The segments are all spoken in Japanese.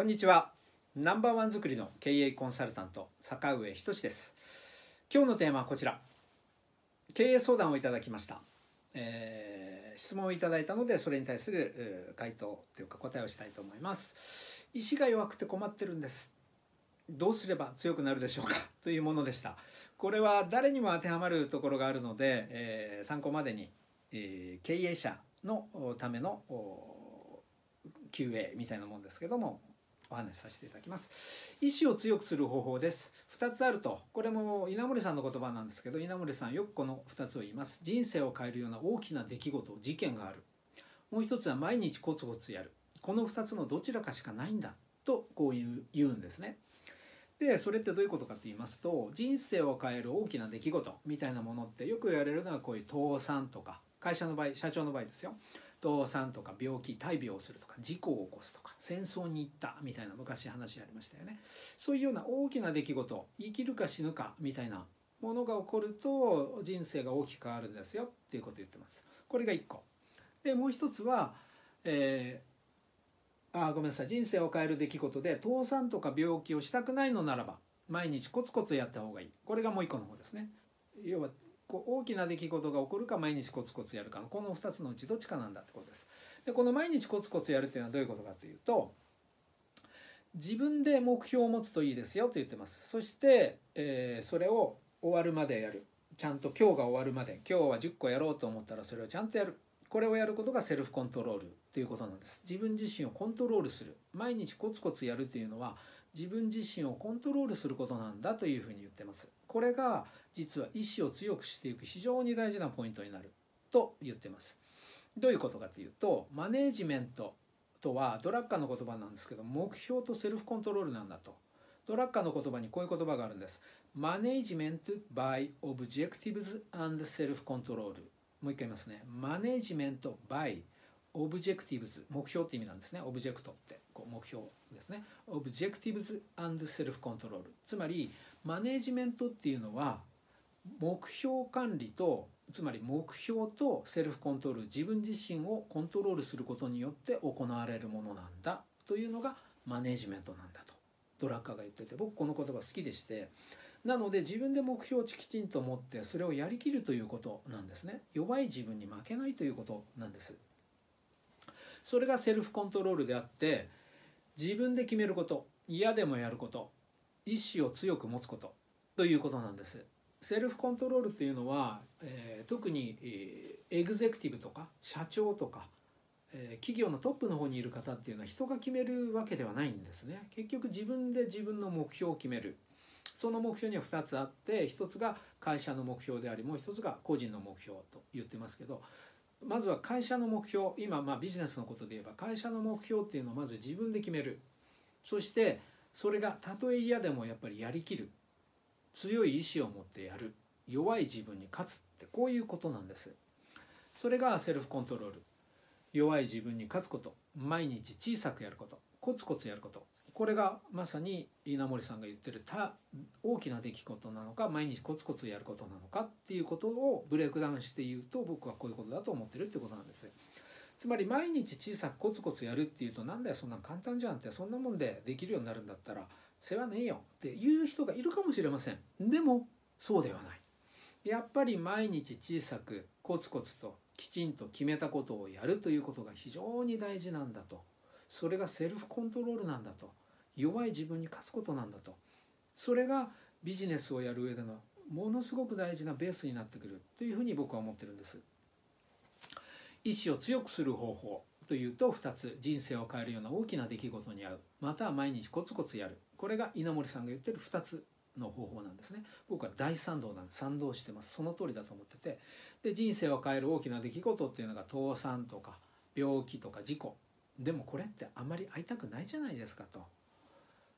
こんにちは。ナンバーワン作りの経営コンサルタント坂上仁です。今日のテーマはこちら。経営相談をいただきました、えー、質問をいただいたのでそれに対する回答というか答えをしたいと思います。意志が弱くて困ってるんです。どうすれば強くなるでしょうか？というものでした。これは誰にも当てはまるところがあるので、えー、参考までに、えー、経営者のための QA みたいなもんですけどもお話しさせていただきます。意志を強くする方法です。2つあると。これも稲森さんの言葉なんですけど稲森さんよくこの2つを言います。人生を変えるような大きな出来事事件がある。もう一つは毎日コツコツやる。この2つのどちらかしかないんだ。とこういう言うんですね。でそれってどういうことかと言いますと人生を変える大きな出来事みたいなものってよく言われるのはこういう倒産とか会社の場合社長の場合ですよ。倒産とか病気大病をするとか事故を起こすとか戦争に行ったみたいな昔話ありましたよね。そういうような大きな出来事生きるか死ぬかみたいなものが起こると人生が大きく変わるんですよっていうことを言ってます。これが1個。でもう一つは、えー、あごめんなさい。人生を変える出来事で倒産とか病気をしたくないのならば毎日コツコツやった方がいい。これがもう一個の方ですね。要はこう大きな出来事が起こるか毎日コツコツやるかのこの2つのうちどっちかなんだってことです。でこの毎日コツコツやるっていうのはどういうことかというと自分で目標を持つといいですよと言ってます。そして、えー、それを終わるまでやる。ちゃんと今日が終わるまで今日は10個やろうと思ったらそれをちゃんとやる。これをやることがセルフコントロールということなんです。自分自身をコントロールする。毎日コツコツやるというのは自分自身をコントロールすることなんだというふうに言ってます。これが実は意志を強くしていく非常に大事なポイントになると言ってます。どういうことかというとマネージメントとはドラッカーの言葉なんですけど目標とセルフコントロールなんだと。ドラッカーの言葉にこういう言葉があるんです。 management by objectives and self control もう一回言いますね。マネージメント by オブジェクティブズ目標って意味なんですね object ってこう目標ですね。 objectives self control つまりマネジメントっていうのは目標管理とつまり目標とセルフコントロール自分自身をコントロールすることによって行われるものなんだ。というのがマネジメントなんだと。ドラッカーが言ってて僕この言葉好きでして。なので自分で目標をきちんと持ってそれをやりきるということなんですね。弱い自分に負けないということなんです。それがセルフコントロールであって自分で決めること嫌でもやること意志を強く持つことということなんです。セルフコントロールというのは、えー、特に、えー、エグゼクティブとか社長とか、えー、企業のトップの方にいる方っていうのは人が決めるわけではないんですね。結局自分で自分の目標を決める。その目標には2つあって1つが会社の目標でありもう1つが個人の目標と言ってますけどまずは会社の目標今まあビジネスのことで言えば会社の目標っていうのをまず自分で決める。そしてそれがたとえ嫌でもやっぱりやりきる。強い意志を持ってやる。弱い自分に勝つってこういうことなんです。それがセルフコントロール。弱い自分に勝つこと。毎日小さくやること。コツコツやること。これがまさに稲森さんが言ってる大きな出来事なのか毎日コツコツやることなのかっていうことをブレイクダウンして言うと僕はこういうことだと思ってるってことなんです。つまり毎日小さくコツコツやるっていうとなんだよそんな簡単じゃんってそんなもんでできるようになるんだったら世話ねえよっていう人がいるかもしれません。でもそうではない。やっぱり毎日小さくコツコツときちんと決めたことをやるということが非常に大事なんだと。それがセルフコントロールなんだと。弱い自分に勝つことなんだと。それがビジネスをやる上でのものすごく大事なベースになってくるというふうに僕は思ってるんです。意志を強くする方法というと2つ人生を変えるような大きな出来事に遭う。または毎日コツコツやる。これが稲森さんが言ってる2つの方法なんですね。僕は大賛同なんで賛同してます。その通りだと思ってて。で人生を変える大きな出来事っていうのが倒産とか病気とか事故。でもこれってあんまり会いたくないじゃないですかと。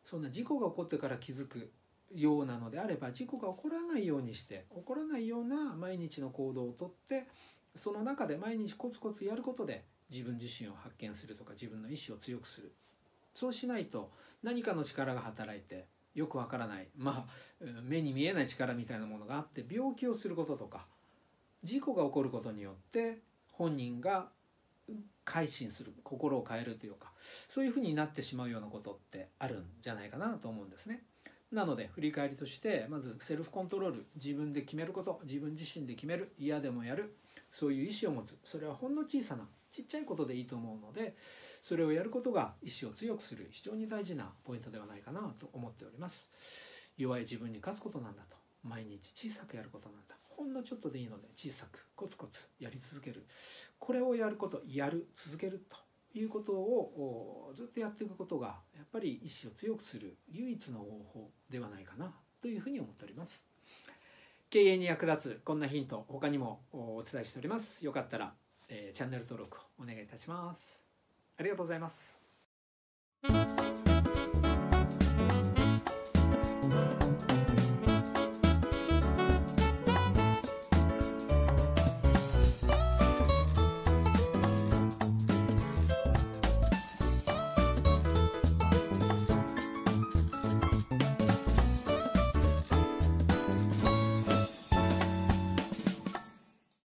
そんな事故が起こってから気づくようなのであれば事故が起こらないようにして起こらないような毎日の行動をとってその中で毎日コツコツやることで自分自身を発見するとか自分の意志を強くする。そうしないと何かの力が働いてよくわからないまあ目に見えない力みたいなものがあって病気をすることとか事故が起こることによって本人が改心する心を変えるというかそういうふうになってしまうようなことってあるんじゃないかなと思うんですね。なので振り返りとしてまずセルフコントロール自分で決めること自分自身で決める嫌でもやるそういう意思を持つ。それはほんの小さなちっちゃいことでいいと思うのでそれをやることが意志を強くする非常に大事なポイントではないかなと思っております。弱い自分に勝つことなんだと。毎日小さくやることなんだ。ほんのちょっとでいいので小さくコツコツやり続ける。これをやることやる続けるということをずっとやっていくことがやっぱり意志を強くする唯一の方法ではないかなというふうに思っております。経営に役立つこんなヒント他にもお伝えしております。よかったら、えー、チャンネル登録をお願いいたします。ありがとうございます。